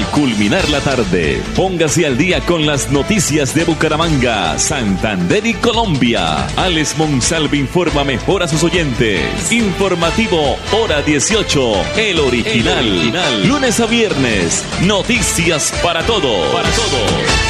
Al culminar la tarde, póngase al día con las noticias de Bucaramanga, Santander y Colombia. Alex Monsalve informa mejor a sus oyentes. Informativo Hora 18, el original. El original. Lunes a viernes, noticias para todos. Para todos.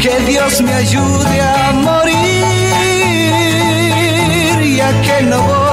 que Dios me ayude a morir, ya que no volveré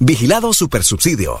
Vigilado Supersubsidio.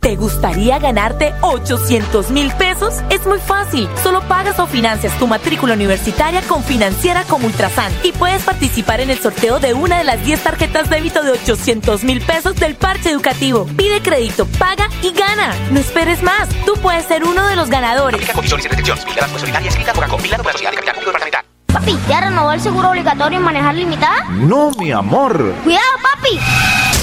¿Te gustaría ganarte 800 mil pesos? Es muy fácil. Solo pagas o financias tu matrícula universitaria con Financiera como Ultrasan y puedes participar en el sorteo de una de las 10 tarjetas débito de 800 mil pesos del parche educativo. Pide crédito, paga y gana. No esperes más. Tú puedes ser uno de los ganadores. Papi, ¿ya renovó el seguro obligatorio y manejar limitada? No, mi amor. Cuidado, papi.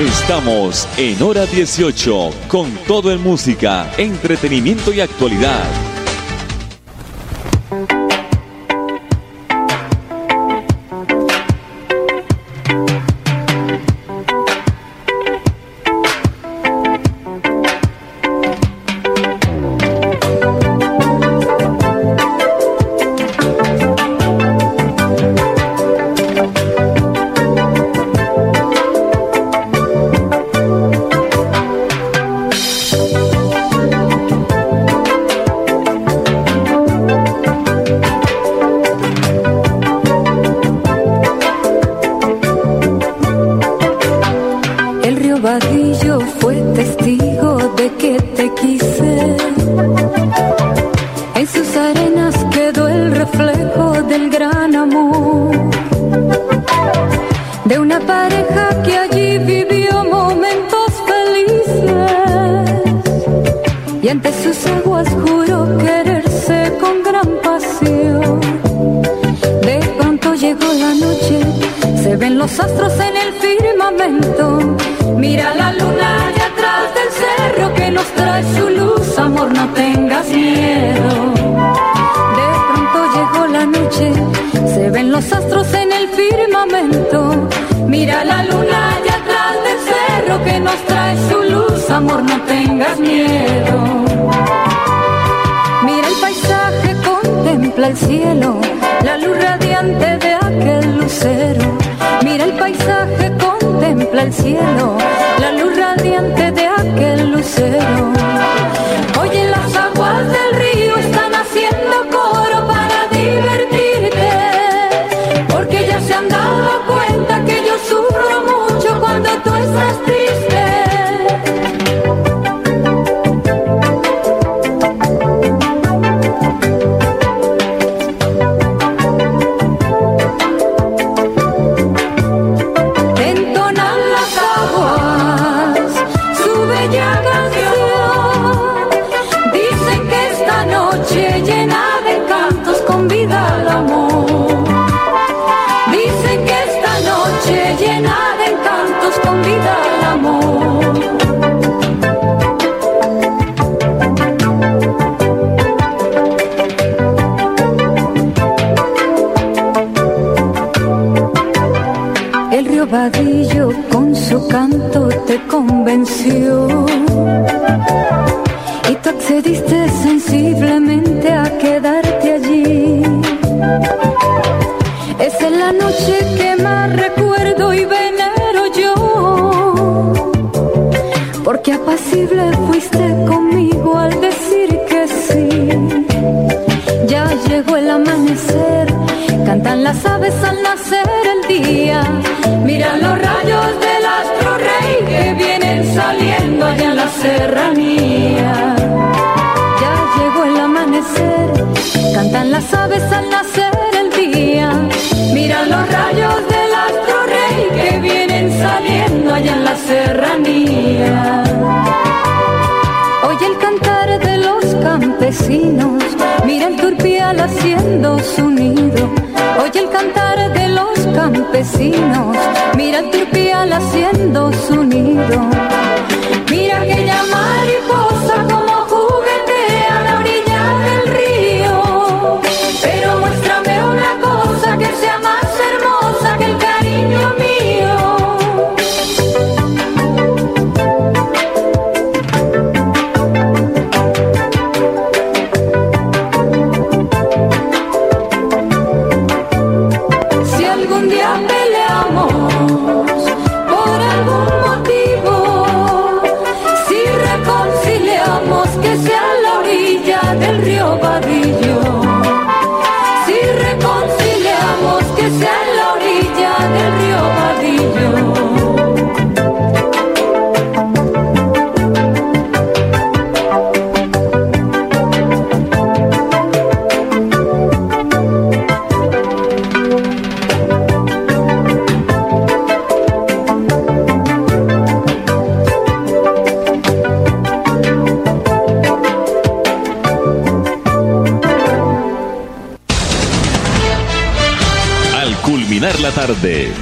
Estamos en hora 18 con todo en música, entretenimiento y actualidad. y ante sus aguas juró quererse con gran pasión. De pronto llegó la noche, se ven los astros en el firmamento. Mira la luna allá atrás del cerro que nos trae su luz, amor, no tengas miedo. De pronto llegó la noche, se ven los astros en el firmamento. Mira la luna que nos trae su luz, amor, no tengas miedo. Mira el paisaje, contempla el cielo, la luz radiante de aquel lucero. Mira el paisaje, contempla el cielo, la luz radiante de aquel lucero. bobadillo con su canto te convenció. serranía. Ya llegó el amanecer, cantan las aves al nacer el día. Mira los rayos del astro rey que vienen saliendo allá en la serranía. Oye el cantar de los campesinos, mira el turpial haciendo su nido. Oye el cantar de los campesinos, mira el turpial haciendo su nido.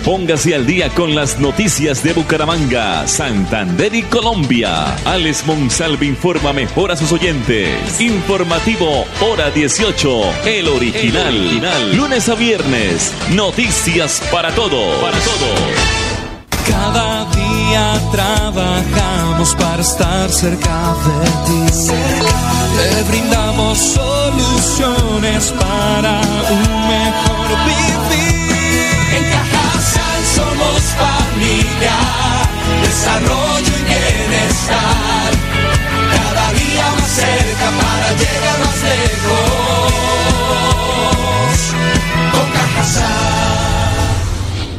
Póngase al día con las noticias de Bucaramanga, Santander y Colombia. Alex Monsalve informa mejor a sus oyentes. Informativo Hora 18, el original. El original. Lunes a viernes, noticias para todo. Para todo. Cada día trabajamos para estar cerca de ti. Te brindamos soluciones para un mejor vivir. Familia, desarrollo y bienestar. Cada día más cerca para llegar más lejos.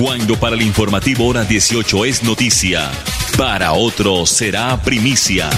Cuando para el informativo hora 18 es noticia, para otros será primicia.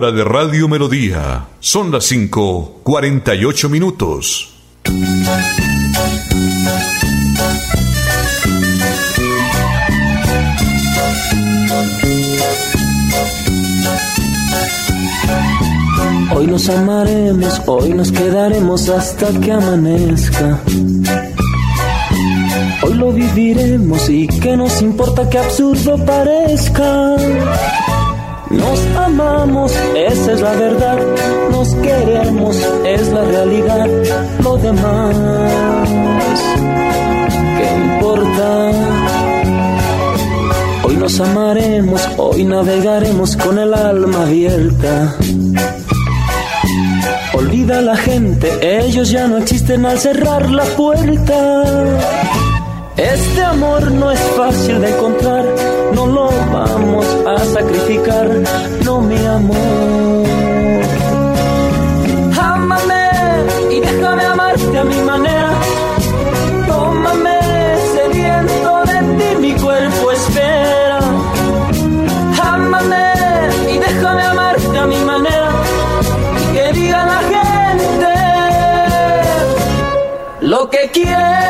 Hora de Radio Melodía. Son las 5, 48 minutos. Hoy nos amaremos, hoy nos quedaremos hasta que amanezca. Hoy lo viviremos y que nos importa que absurdo parezca. Nos amamos, esa es la verdad. Nos queremos, es la realidad. Lo demás, ¿qué importa? Hoy nos amaremos, hoy navegaremos con el alma abierta. Olvida a la gente, ellos ya no existen al cerrar la puerta. Este amor no es fácil de encontrar, no lo vamos a sacrificar, no mi amor. Ámame y déjame amarte a mi manera. Tómame sediento de ti, mi cuerpo espera. Ámame y déjame amarte a mi manera. Y que diga la gente lo que quiera.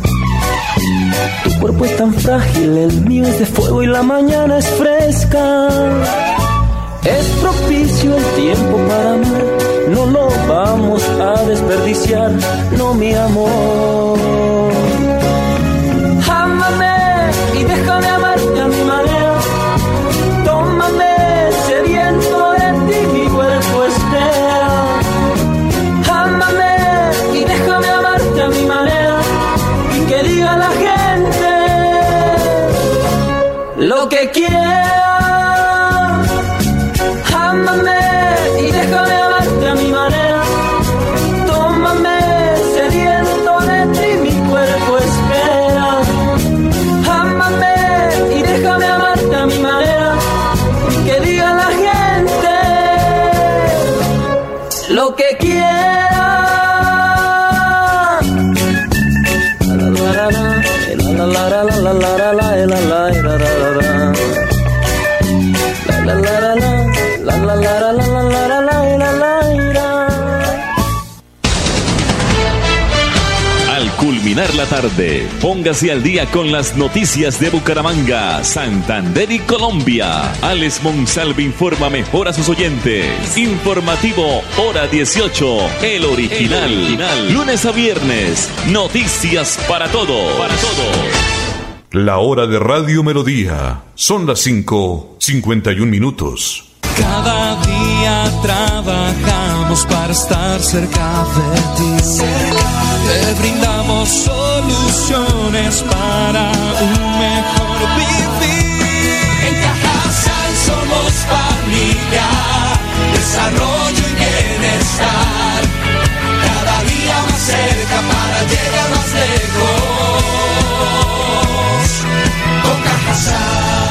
Cuerpo es tan frágil, el mío es de fuego y la mañana es fresca. Es propicio el tiempo para amar, no lo vamos a desperdiciar, no mi amor. Lo que quiera. La tarde, póngase al día con las noticias de Bucaramanga, Santander y Colombia. Alex Monsalve informa mejor a sus oyentes. Informativo Hora 18, el original. Lunes a viernes, noticias para todos. Para todos. La hora de Radio Melodía. Son las 5, 51 minutos. Cada día trabajamos para estar cerca de ti. Te brindamos soluciones para un mejor vivir. En Cajasal somos familia, desarrollo y bienestar. Cada día más cerca para llegar más lejos. Con Cajasal.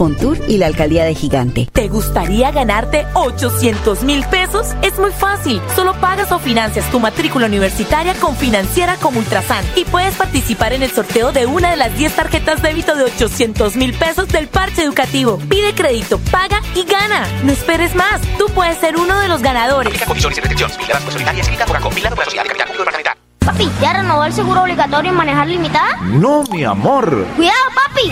Fontur y la Alcaldía de Gigante. ¿Te gustaría ganarte 800 mil pesos? Es muy fácil. Solo pagas o financias tu matrícula universitaria con Financiera como Ultrasan y puedes participar en el sorteo de una de las 10 tarjetas débito de 800 mil pesos del parche educativo. Pide crédito, paga y gana. No esperes más. Tú puedes ser uno de los ganadores. Papi, ¿ya renovó el seguro obligatorio y manejar limitada? No, mi amor. ¡Cuidado, papi!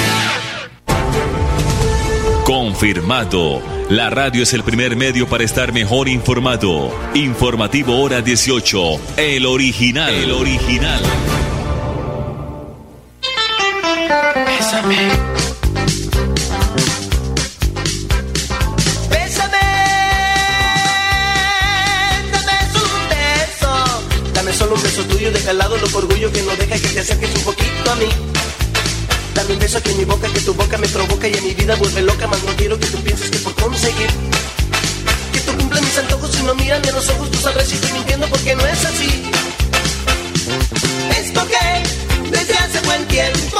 Confirmado. La radio es el primer medio para estar mejor informado. Informativo Hora 18. El original. El original. Bésame. Bésame. Dame un beso. Dame solo un beso tuyo, deja al lado loco orgullo que no deja que te acerques un poquito a mí. Dame un beso que mi boca, que tu boca me provoca y en mi vida vuelve loca, más no quiero que tú pienses que por conseguir que tú cumplas mis antojos y no mírame a los ojos, tú sabrás si estoy mintiendo porque no es así. Esto que desde hace buen tiempo,